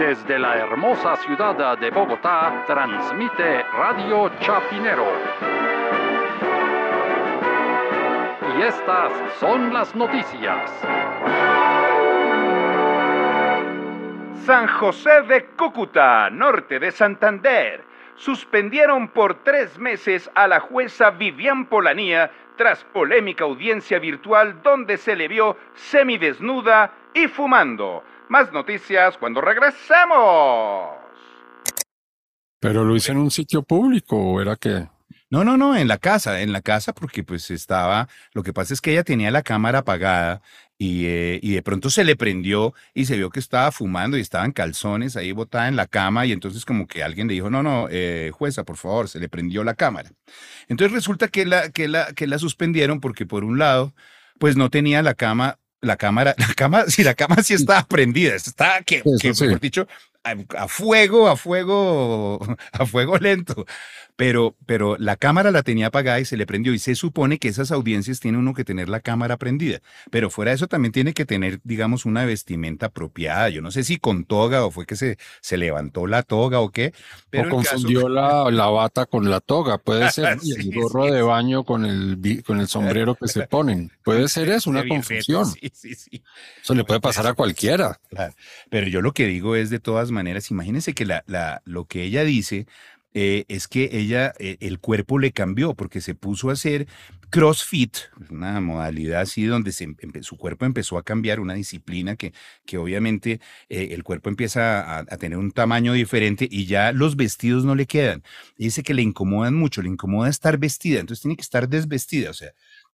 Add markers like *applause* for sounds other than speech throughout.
Desde la hermosa ciudad de Bogotá, transmite Radio Chapinero. Y estas son las noticias. San José de Cúcuta, norte de Santander, suspendieron por tres meses a la jueza Vivian Polanía tras polémica audiencia virtual donde se le vio semidesnuda y fumando. Más noticias cuando regresemos. Pero lo hice en un sitio público o era que... No, no, no, en la casa, en la casa, porque pues estaba, lo que pasa es que ella tenía la cámara apagada y, eh, y, de pronto se le prendió y se vio que estaba fumando y estaban calzones ahí botada en la cama y entonces como que alguien le dijo, no, no, eh, jueza, por favor, se le prendió la cámara. Entonces resulta que la, que la, que la suspendieron porque por un lado, pues no tenía la cama la cámara, la cama, *laughs* si la cama sí estaba prendida, estaba que, que mejor dicho, a, fuego, a fuego, *laughs* a fuego lento. Pero, pero la cámara la tenía apagada y se le prendió. Y se supone que esas audiencias tiene uno que tener la cámara prendida. Pero fuera de eso también tiene que tener, digamos, una vestimenta apropiada. Yo no sé si con toga o fue que se, se levantó la toga o qué. Pero o confundió la, la, bata con la toga, puede ser. *laughs* el gorro de baño con el, con el sombrero que se ponen. Puede ser eso, una confusión. Eso le puede pasar a cualquiera. Pero yo lo que digo es de todas maneras, imagínense que la, la, lo que ella dice eh, es que ella, eh, el cuerpo le cambió porque se puso a hacer CrossFit, una modalidad así donde su cuerpo empezó a cambiar, una disciplina que, que obviamente eh, el cuerpo empieza a, a, tener un tamaño diferente y ya los vestidos no le quedan. dice que le incomodan mucho, le incomoda estar vestida, entonces tiene que estar desvestida, o sea,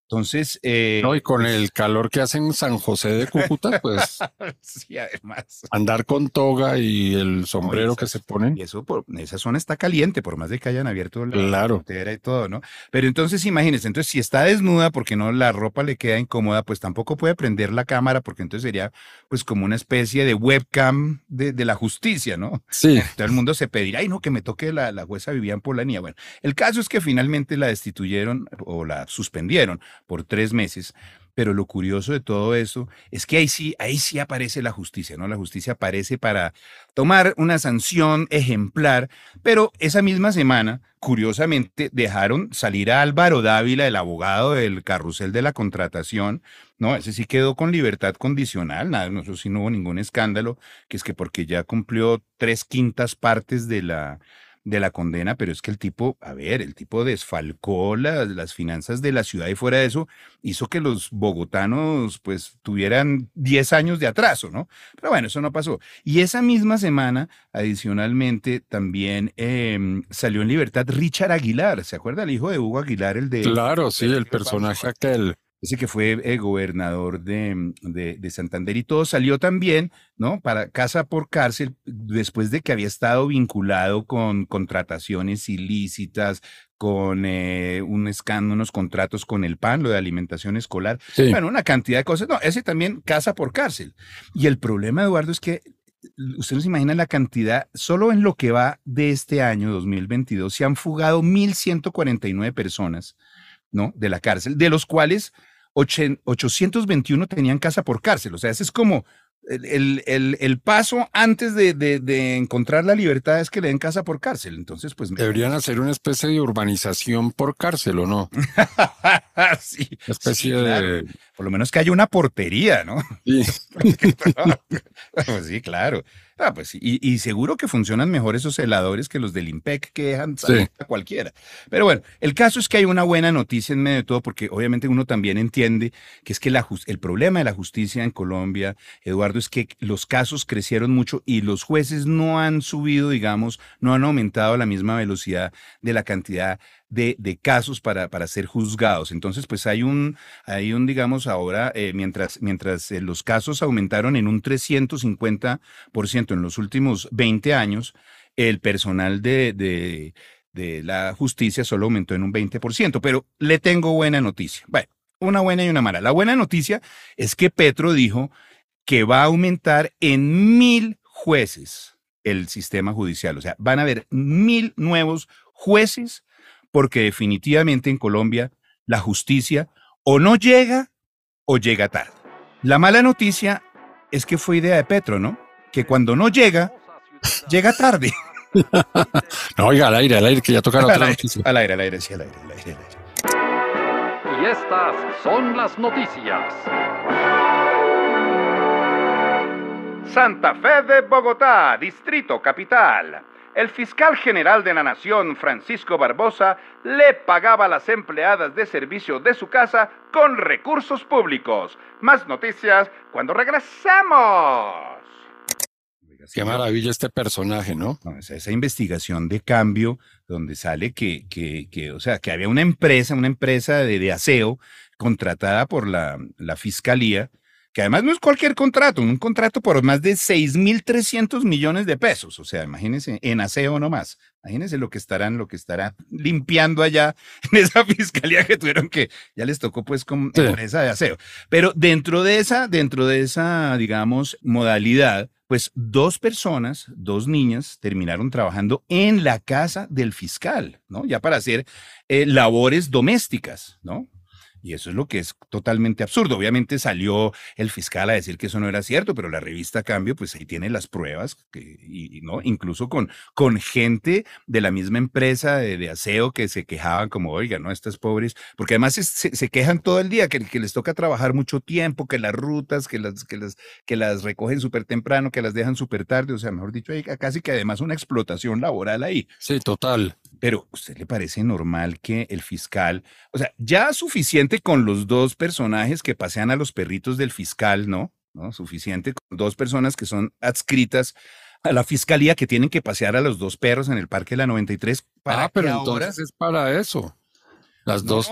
entonces. Eh, no, y con el calor que hace en San José de Cúcuta, pues. *laughs* sí, además. Andar con toga y el sombrero que se ponen. Y eso, por, esa zona está caliente, por más de que hayan abierto la claro. y todo, ¿no? Pero entonces, imagínense, entonces, si está desnuda porque no la ropa le queda incómoda, pues tampoco puede prender la cámara, porque entonces sería, pues, como una especie de webcam de, de la justicia, ¿no? Sí. *laughs* Todo el mundo se pedirá, ay, no, que me toque la, la jueza Vivian Polanía. Bueno, el caso es que finalmente la destituyeron o la suspendieron por tres meses. Pero lo curioso de todo eso es que ahí sí, ahí sí aparece la justicia, ¿no? La justicia aparece para tomar una sanción ejemplar, pero esa misma semana, curiosamente, dejaron salir a Álvaro Dávila, el abogado del carrusel de la contratación, ¿no? Ese sí quedó con libertad condicional, nada, no, sí no hubo ningún escándalo, que es que porque ya cumplió tres quintas partes de la de la condena, pero es que el tipo, a ver, el tipo desfalcó las finanzas de la ciudad y fuera de eso hizo que los bogotanos pues tuvieran 10 años de atraso, ¿no? Pero bueno, eso no pasó. Y esa misma semana, adicionalmente, también em, salió en libertad Richard Aguilar, ¿se acuerda? El hijo de Hugo Aguilar, el de... Claro, sí, el personaje aquel ese que fue eh, gobernador de, de, de, Santander y todo salió también, ¿no? Para casa por cárcel, después de que había estado vinculado con contrataciones ilícitas, con eh, un escándalo, unos contratos con el PAN, lo de alimentación escolar, bueno, una cantidad de cosas. No, ese también casa por cárcel. Y el problema, Eduardo, es que usted no se imagina la cantidad, solo en lo que va de este año 2022, se han fugado 1.149 personas ¿no? De la cárcel, de los cuales 821 tenían casa por cárcel. O sea, ese es como el, el, el paso antes de, de, encontrar la libertad es que le den casa por cárcel. Entonces, pues... Deberían hacer una especie de urbanización por cárcel, ¿o no? *laughs* sí. Una especie de... Por lo menos que haya una portería, ¿no? Sí. *laughs* pues sí, claro. Ah, pues y, y, seguro que funcionan mejor esos heladores que los del IMPEC que dejan salir a cualquiera. Pero bueno, el caso es que hay una buena noticia en medio de todo, porque obviamente uno también entiende que es que la el problema de la justicia en Colombia, Eduardo, es que los casos crecieron mucho y los jueces no han subido, digamos, no han aumentado a la misma velocidad de la cantidad de, casos para, para ser juzgados. Entonces, pues hay un, hay un digamos, ahora, eh, mientras, mientras eh, los casos aumentaron en un 350% en los últimos 20 años, el personal de, de, de la justicia solo aumentó en un 20%. Pero le tengo buena noticia. Bueno, una buena y una mala. La buena noticia es que Petro dijo que va a aumentar en mil jueces el sistema judicial. O sea, van a haber mil nuevos jueces porque definitivamente en Colombia la justicia o no llega o llega tarde. La mala noticia es que fue idea de Petro, ¿no? Que cuando no llega, llega tarde. *laughs* no, oiga, al aire, al aire, que ya tocaron *laughs* otra noticia. Al aire, al aire, sí, al aire, al aire, al aire. Y estas son las noticias. Santa Fe de Bogotá, Distrito Capital. El fiscal general de la Nación, Francisco Barbosa, le pagaba a las empleadas de servicio de su casa con recursos públicos. Más noticias cuando regresemos. Qué maravilla este personaje, ¿no? esa, investigación de cambio donde sale que, que, que, o sea, que había una empresa, una empresa de, de aseo contratada por la, la fiscalía que además no es cualquier contrato, un contrato por más de 6.300 millones de pesos. O sea, imagínense, en aseo nomás. Imagínense lo que estarán, lo que estará limpiando allá *laughs* en esa fiscalía que tuvieron que, ya les tocó pues con empresa de aseo. Pero dentro de esa, dentro de esa, digamos, modalidad, pues dos personas, dos niñas, terminaron trabajando en la casa del fiscal, ¿no? Ya para hacer eh, labores domésticas, ¿no? Y eso es lo que es totalmente absurdo. Obviamente salió el fiscal a decir que eso no era cierto, pero la revista Cambio, pues ahí tiene las pruebas, que, y, ¿no? Incluso con, con gente de la misma empresa de, aseo que se quejaban como, oiga, ¿no? Estas pobres, porque además se, quejan todo el día, que, que, les toca trabajar mucho tiempo, que las rutas, que las, que las, que las recogen súper temprano, que las dejan súper tarde, o sea, mejor dicho, hay casi que además una explotación laboral ahí. Sí, total. Pero, ¿usted le parece normal que el fiscal, o sea, ya suficiente con los dos personajes que pasean a los perritos del fiscal, ¿no? ¿No? Suficiente con dos personas que son adscritas a la fiscalía que tienen que pasear a los dos perros en el Parque de la 93. Para ah, pero entonces es para eso. Las dos,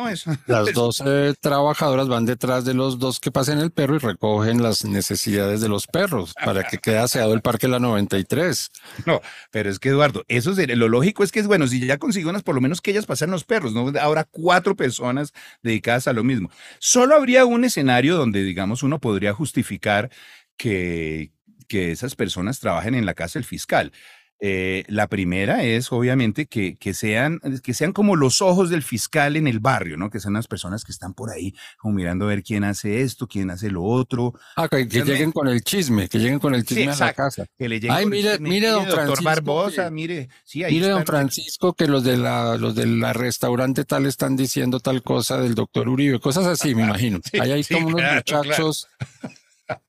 las dos trabajadoras van detrás de los dos que pasen el perro y recogen las necesidades de los perros para que quede aseado el parque la 93. No, pero es que Eduardo, eso es, lo lógico es que es bueno, si ya consiguió unas, por lo menos que ellas pasen los perros, ¿no? Ahora cuatro personas dedicadas a lo mismo. Solo habría un escenario donde, digamos, uno podría justificar que, que esas personas trabajen en la casa del fiscal. Eh, la primera es, obviamente, que, que, sean, que sean como los ojos del fiscal en el barrio, ¿no? Que sean las personas que están por ahí, como mirando a ver quién hace esto, quién hace lo otro. Ah, que, lleguen con el chisme, que lleguen con el chisme a la casa. Que le Ay, mire, mire, don Francisco. Barbosa, mire. Sí, ahí mire, don Francisco, que los de la, los de la restaurante tal están diciendo tal cosa del doctor Uribe, cosas así, me *laughs* imagino. ahí hay como unos muchachos.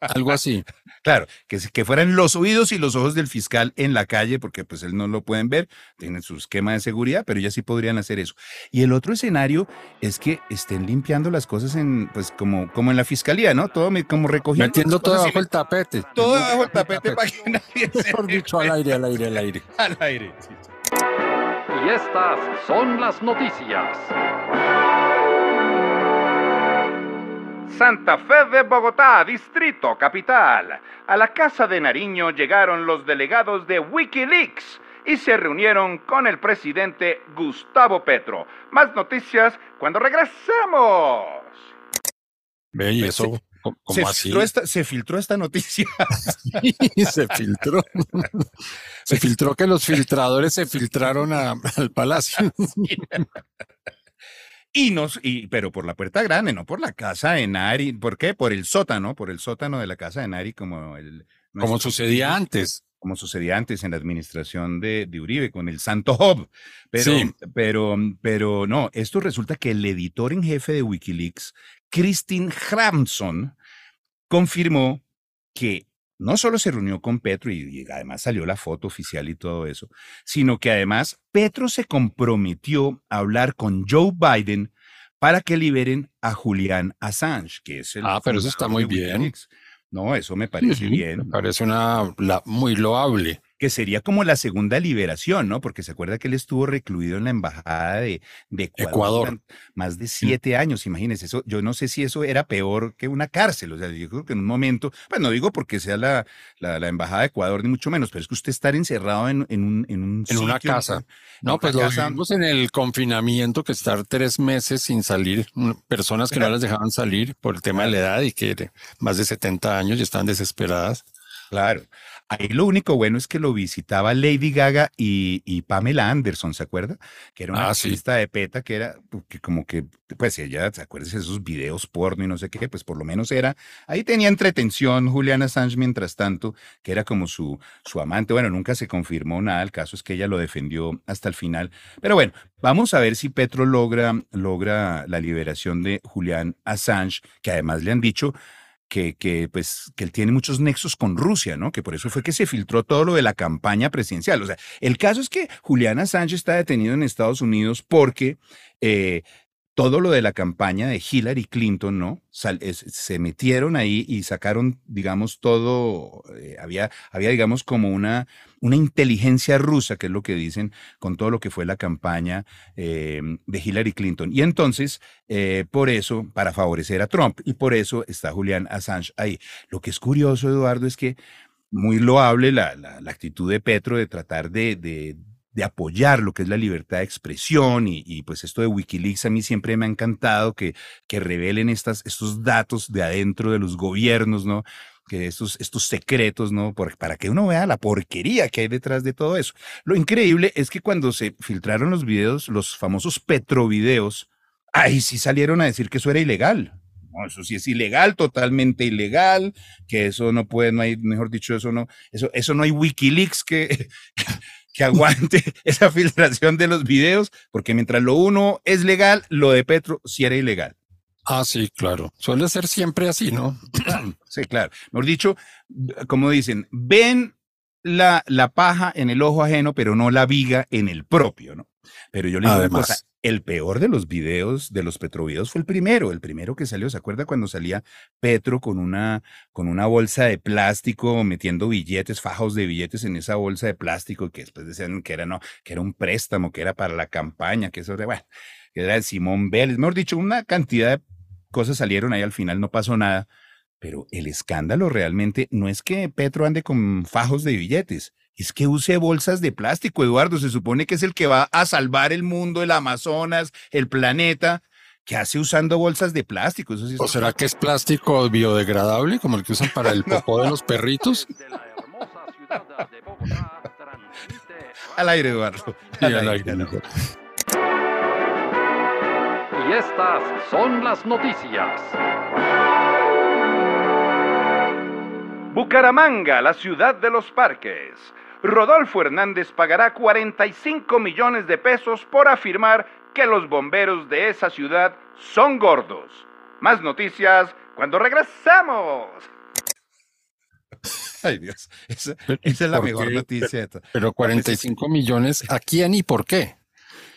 Algo así. Claro, que, que fueran los oídos y los ojos del fiscal en la calle, porque pues él no lo pueden ver, tienen su esquema de seguridad, pero ya sí podrían hacer eso. Y el otro escenario es que estén limpiando las cosas en, pues como, como en la fiscalía, ¿no? Todo como recogiendo. Metiendo todo bajo el tapete. Todo bajo el tapete, para que nadie Mejor dicho, al aire, al aire, al aire. *laughs* Al aire, Y estas son las noticias. Santa Fe de Bogotá, Distrito Capital. A la Casa de Nariño llegaron los delegados de Wikileaks y se reunieron con el presidente Gustavo Petro. Más noticias cuando regresemos. Ve, y eso, ¿cómo se así? Filtró esta, se filtró esta noticia. *laughs* se filtró. se filtró que los filtradores se filtraron al palacio. Y nos, y, pero por la puerta grande, no por la casa de Nari. ¿Por qué? Por el sótano, por el sótano de la casa de Nari, como el. Como sucedía antes. Como sucedía antes en la administración de, de Uribe, con el Santo Job. Pero, pero, pero no, esto resulta que el editor en jefe de Wikileaks, Christine Hramson, confirmó que no solo se reunió con Petro y, además salió la foto oficial y todo eso, sino que además Petro se comprometió a hablar con Joe Biden para que liberen a Julian Assange, que es el... Ah, pero eso está muy bien. No, eso me parece bien. Me parece una muy loable que sería como la segunda liberación, ¿no? Porque se acuerda que él estuvo recluido en la embajada de, Ecuador, más de siete años, imagínense eso. Yo no sé si eso era peor que una cárcel, o sea, yo creo que en un momento, pues no digo porque sea la, la, embajada de Ecuador, ni mucho menos, pero es que usted estar encerrado en, en un, en un en una casa. no, pues lo vimos en el confinamiento, que estar tres meses sin salir, mm, personas que no las dejaban salir por el tema de la edad y que más de 70 años y estaban desesperadas. Claro. Ahí lo único bueno es que lo visitaba Lady Gaga y, Pamela Anderson, ¿se acuerda? Que era una ah, artista de PETA que era que como que, pues ella, ¿se acuerdas de esos videos porno y no sé qué? Pues por lo menos era, ahí tenía entretención Juliana Assange mientras tanto, que era como su, su amante. Bueno, nunca se confirmó nada, el caso es que ella lo defendió hasta el final. Pero bueno, vamos a ver si Petro logra, logra la liberación de Julián Assange, que además le han dicho que, pues, que él tiene muchos nexos con Rusia, ¿no? Que por eso fue que se filtró todo lo de la campaña presidencial. O sea, el caso es que Juliana Sánchez está detenido en Estados Unidos porque eh, todo lo de la campaña de Hillary Clinton, ¿no? se metieron ahí y sacaron, digamos, todo, eh, había, había, digamos, como una, una inteligencia rusa, que es lo que dicen, con todo lo que fue la campaña eh, de Hillary Clinton. Y entonces, eh, por eso, para favorecer a Trump, y por eso está Julian Assange ahí. Lo que es curioso, Eduardo, es que muy loable la, la, actitud de Petro de tratar de de apoyar lo que es la libertad de expresión y, pues esto de Wikileaks a mí siempre me ha encantado que, que revelen estas, estos datos de adentro de los gobiernos, ¿no? que estos, estos secretos, ¿no? para que uno vea la porquería que hay detrás de todo eso. Lo increíble es que cuando se filtraron los videos, los famosos petrovideos, ahí sí salieron a decir que eso era ilegal. Eso sí es ilegal, totalmente ilegal, que eso no puede, no hay, mejor dicho, eso no, eso, eso no hay Wikileaks que, *laughs* que aguante *laughs* esa filtración de los videos, porque mientras lo uno es legal, lo de Petro sí era ilegal. Ah, sí, claro. Suele ser siempre así, ¿no? *clears throat* sí, claro. Mejor dicho, como dicen, ven la, la paja en el ojo ajeno, pero no la viga en el propio, ¿no? Pero yo le digo una cosa, el peor de los videos, de los petrovideos, fue el primero, el primero que salió. ¿Se acuerda cuando salía Petro con una, con una bolsa de plástico metiendo billetes, fajos de billetes en esa bolsa de plástico que después decían que era, no, que era un préstamo, que era para la campaña, que eso era, bueno, que era de Simón Vélez. Mejor dicho, una cantidad de cosas salieron ahí, al final no pasó nada. Pero el escándalo realmente no es que Petro ande con fajos de billetes, es que use bolsas de plástico, Eduardo. Se supone que es el que va a salvar el mundo, el Amazonas, el planeta. ¿Qué hace usando bolsas de plástico? ¿O será que es plástico biodegradable, como el que usan para el *laughs* popó de los perritos? al aire, Eduardo. *laughs* al aire. Y estas son las noticias. Bucaramanga, la ciudad de los parques. Rodolfo Hernández pagará 45 millones de pesos por afirmar que los bomberos de esa ciudad son gordos. Más noticias cuando regresamos. Ay Dios, esa, es la mejor noticia. Pero 45 millones, ¿a quién y por qué?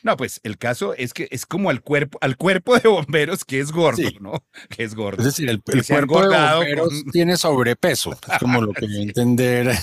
No, pues el caso es que es como al cuerpo, al cuerpo de bomberos que es gordo, ¿no? Que es gordo. Es decir, el, cuerpo de bomberos tiene sobrepeso, es como lo que *laughs* entender.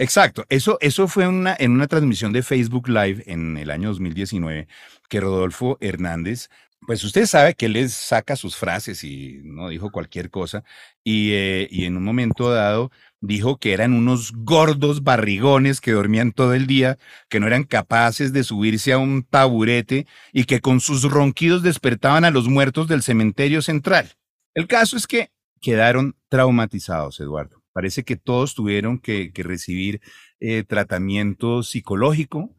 Exacto, eso, eso fue una, en una transmisión de Facebook Live en el año 2019 que Rodolfo Hernández, pues usted sabe que él les saca sus frases y no dijo cualquier cosa y, eh, y en un momento dado dijo que eran unos gordos barrigones que dormían todo el día, que no eran capaces de subirse a un taburete y que con sus ronquidos despertaban a los muertos del cementerio central. El caso es que quedaron traumatizados, Eduardo. Parece que todos tuvieron que, recibir eh, tratamiento psicológico,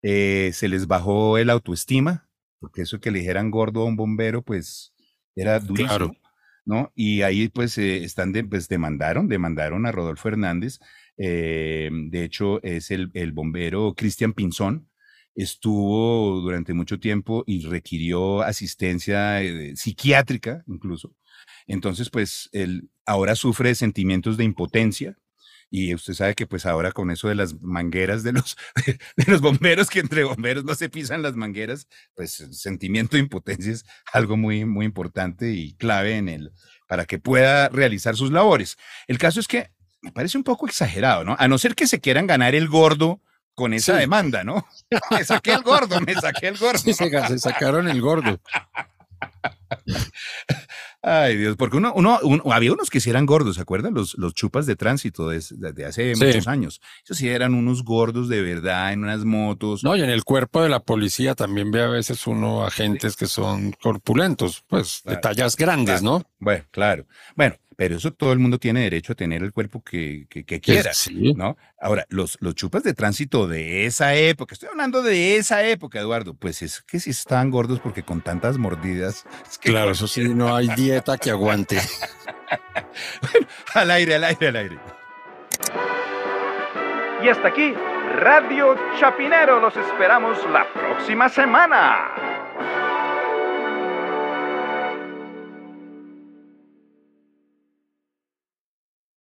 eh, se les bajó el autoestima, porque eso que le dijeran gordo a un bombero, pues era durísimo. ¿no? Y ahí pues eh, están pues demandaron, demandaron a Rodolfo Hernández. de hecho, es el, el bombero Cristian Pinzón, estuvo durante mucho tiempo y requirió asistencia psiquiátrica incluso entonces, pues él ahora sufre sentimientos de impotencia. Y usted sabe que pues ahora con eso de las mangueras de los, *laughs* de los bomberos, que entre bomberos no se pisan las mangueras, pues el sentimiento de impotencia es algo muy, muy importante y clave en él para que pueda realizar sus labores. El caso es que me parece un poco exagerado, ¿no? A no ser que se quieran ganar el gordo con esa demanda, ¿no? *laughs* Me saqué el gordo, me saqué el gordo. Sí, se sacaron el gordo. Ay, Dios, porque uno, uno, había unos que sí eran gordos, ¿se acuerdan? Los, los chupas de tránsito desde hace muchos años. Esos sí eran unos gordos de verdad en unas motos. No, y en el cuerpo de la policía también ve a veces uno agentes que son corpulentos, pues de tallas grandes, ¿no? Bueno, claro. Bueno, pero eso todo el mundo tiene derecho a tener el cuerpo que, que, quiera, ¿no? Ahora, los, los chupas de tránsito de esa época, estoy hablando de esa época, Eduardo, pues es que si están gordos porque con tantas mordidas. *laughs* claro, eso sí, no hay dieta que aguante. *laughs* bueno, al aire, al aire, al aire. Y hasta aquí, Radio Chapinero. Los esperamos la próxima semana.